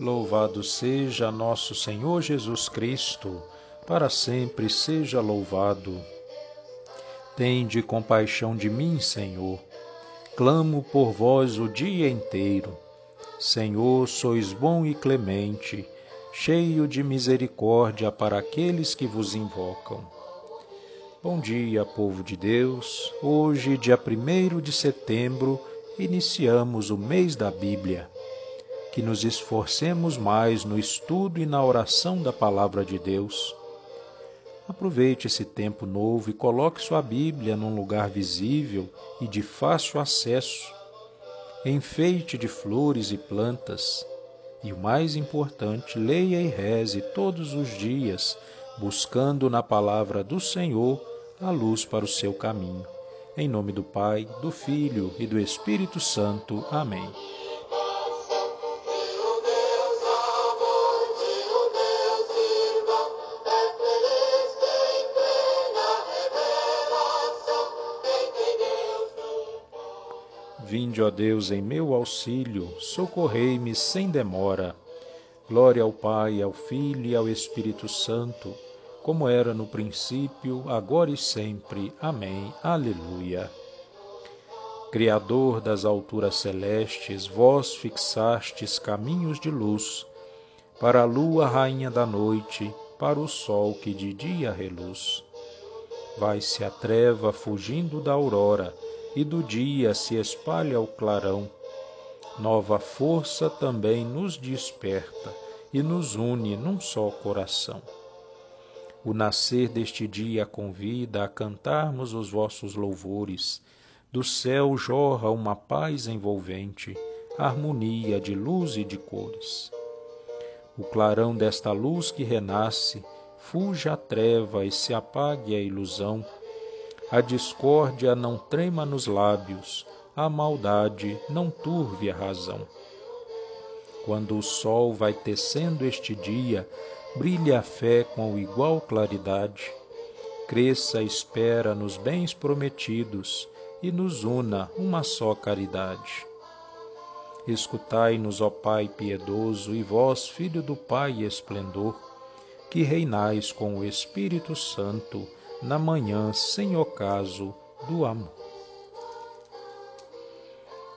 Louvado seja nosso Senhor Jesus Cristo, para sempre seja louvado. Tende compaixão de mim, Senhor. Clamo por vós o dia inteiro. Senhor, sois bom e clemente, cheio de misericórdia para aqueles que vos invocam. Bom dia, povo de Deus. Hoje, dia 1 de setembro, iniciamos o mês da Bíblia. Que nos esforcemos mais no estudo e na oração da palavra de Deus Aproveite esse tempo novo e coloque sua Bíblia num lugar visível e de fácil acesso. Enfeite de flores e plantas. E o mais importante, leia e reze todos os dias, buscando na palavra do Senhor a luz para o seu caminho. Em nome do Pai, do Filho e do Espírito Santo. Amém. Vinde, ó Deus, em meu auxílio, socorrei-me sem demora. Glória ao Pai, ao Filho e ao Espírito Santo, como era no princípio, agora e sempre. Amém. Aleluia. Criador das alturas celestes, vós fixastes caminhos de luz, para a lua, rainha da noite, para o sol que de dia reluz. Vai-se a treva fugindo da aurora, e do dia se espalha o clarão. Nova força também nos desperta e nos une num só coração. O nascer deste dia convida a cantarmos os vossos louvores. Do céu jorra uma paz envolvente, harmonia de luz e de cores. O clarão desta luz que renasce, fuge a treva e se apague a ilusão a discórdia não trema nos lábios, a maldade não turve a razão. Quando o sol vai tecendo este dia, brilhe a fé com igual claridade, cresça a espera nos bens prometidos e nos una uma só caridade. Escutai-nos, ó Pai piedoso, e vós, Filho do Pai esplendor, que reinais com o Espírito Santo, na manhã sem ocaso do amor.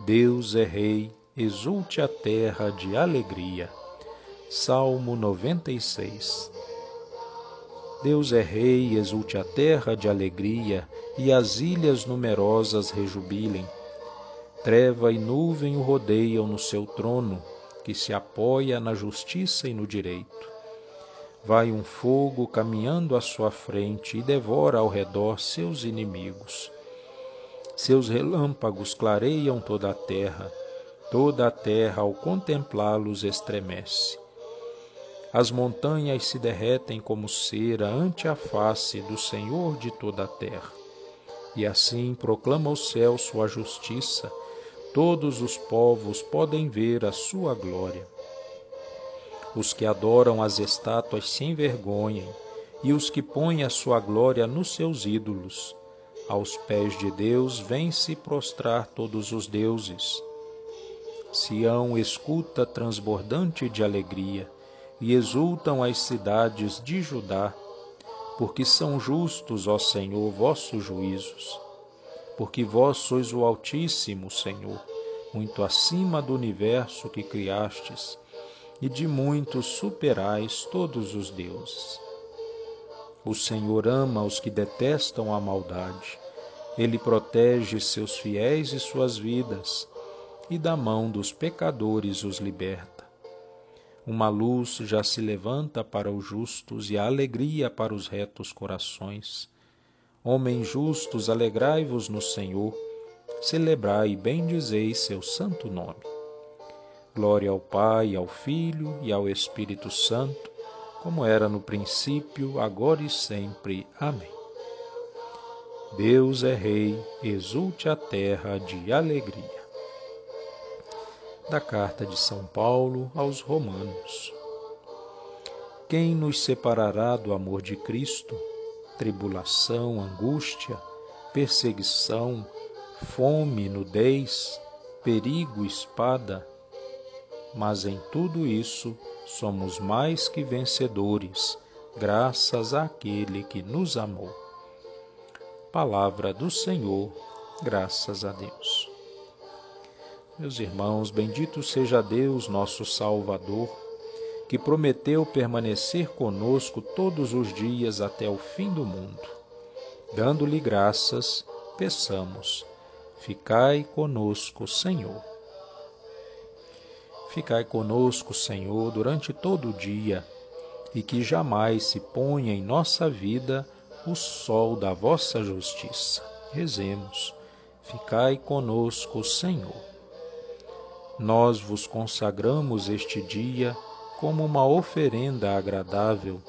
Deus é Rei, exulte a terra de alegria. Salmo 96 Deus é Rei, exulte a terra de alegria, e as ilhas numerosas rejubilem. Treva e nuvem o rodeiam no seu trono, que se apoia na justiça e no direito vai um fogo caminhando à sua frente e devora ao redor seus inimigos. Seus relâmpagos clareiam toda a terra, toda a terra ao contemplá-los estremece. As montanhas se derretem como cera ante a face do Senhor de toda a terra. E assim proclama o céu sua justiça, todos os povos podem ver a sua glória. Os que adoram as estátuas se envergonhem, e os que põem a sua glória nos seus ídolos. Aos pés de Deus vêm se prostrar todos os deuses. Sião escuta transbordante de alegria, e exultam as cidades de Judá, porque são justos, ó Senhor, vossos juízos. Porque vós sois o Altíssimo, Senhor, muito acima do universo que criastes e de muitos superais todos os deuses. O Senhor ama os que detestam a maldade, ele protege seus fiéis e suas vidas, e da mão dos pecadores os liberta. Uma luz já se levanta para os justos e a alegria para os retos corações. Homens justos, alegrai-vos no Senhor, celebrai e bendizei seu santo nome. Glória ao Pai, ao Filho e ao Espírito Santo, como era no princípio, agora e sempre. Amém. Deus é Rei, exulte a terra de alegria. Da Carta de São Paulo aos Romanos. Quem nos separará do amor de Cristo? Tribulação, angústia, perseguição, fome, nudez, perigo, espada mas em tudo isso somos mais que vencedores, graças àquele que nos amou. Palavra do Senhor, graças a Deus. Meus irmãos, bendito seja Deus, nosso Salvador, que prometeu permanecer conosco todos os dias até o fim do mundo. Dando-lhe graças, peçamos: Ficai conosco, Senhor. Ficai conosco, Senhor, durante todo o dia, e que jamais se ponha em nossa vida o sol da vossa justiça. Rezemos: Ficai conosco, Senhor nós vos consagramos este dia como uma oferenda agradável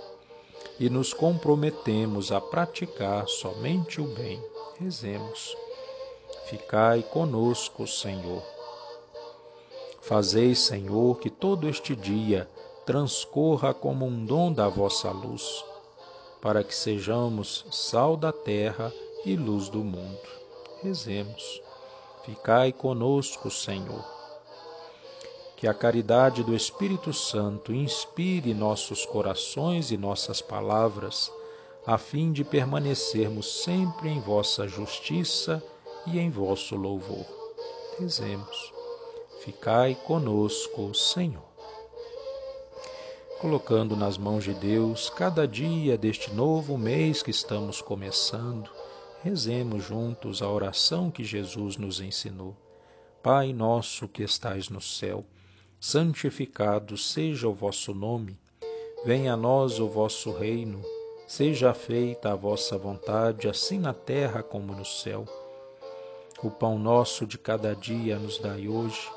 e nos comprometemos a praticar somente o bem. Rezemos. Ficai conosco, Senhor. Fazei, Senhor, que todo este dia transcorra como um dom da vossa luz, para que sejamos sal da terra e luz do mundo. Rezemos. Ficai conosco, Senhor que a caridade do Espírito Santo inspire nossos corações e nossas palavras, a fim de permanecermos sempre em vossa justiça e em vosso louvor. Rezemos. Ficai conosco, Senhor. Colocando nas mãos de Deus cada dia deste novo mês que estamos começando, rezemos juntos a oração que Jesus nos ensinou. Pai nosso que estais no céu, santificado seja o vosso nome, venha a nós o vosso reino, seja feita a vossa vontade, assim na terra como no céu. O pão nosso de cada dia nos dai hoje.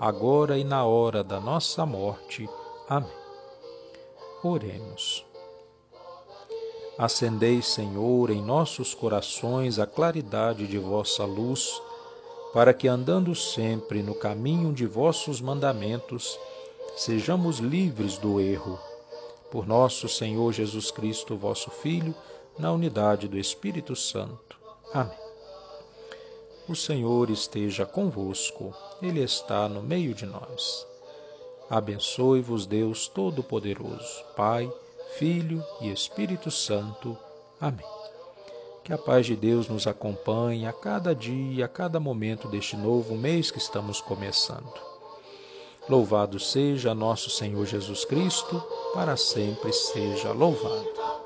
agora e na hora da nossa morte. Amém. Oremos. Acendei, Senhor, em nossos corações a claridade de vossa luz para que, andando sempre no caminho de vossos mandamentos, sejamos livres do erro. Por nosso Senhor Jesus Cristo, vosso Filho, na unidade do Espírito Santo. Amém. O Senhor esteja convosco, Ele está no meio de nós. Abençoe-vos, Deus Todo-Poderoso, Pai, Filho e Espírito Santo. Amém. Que a paz de Deus nos acompanhe a cada dia, a cada momento deste novo mês que estamos começando. Louvado seja nosso Senhor Jesus Cristo, para sempre seja louvado.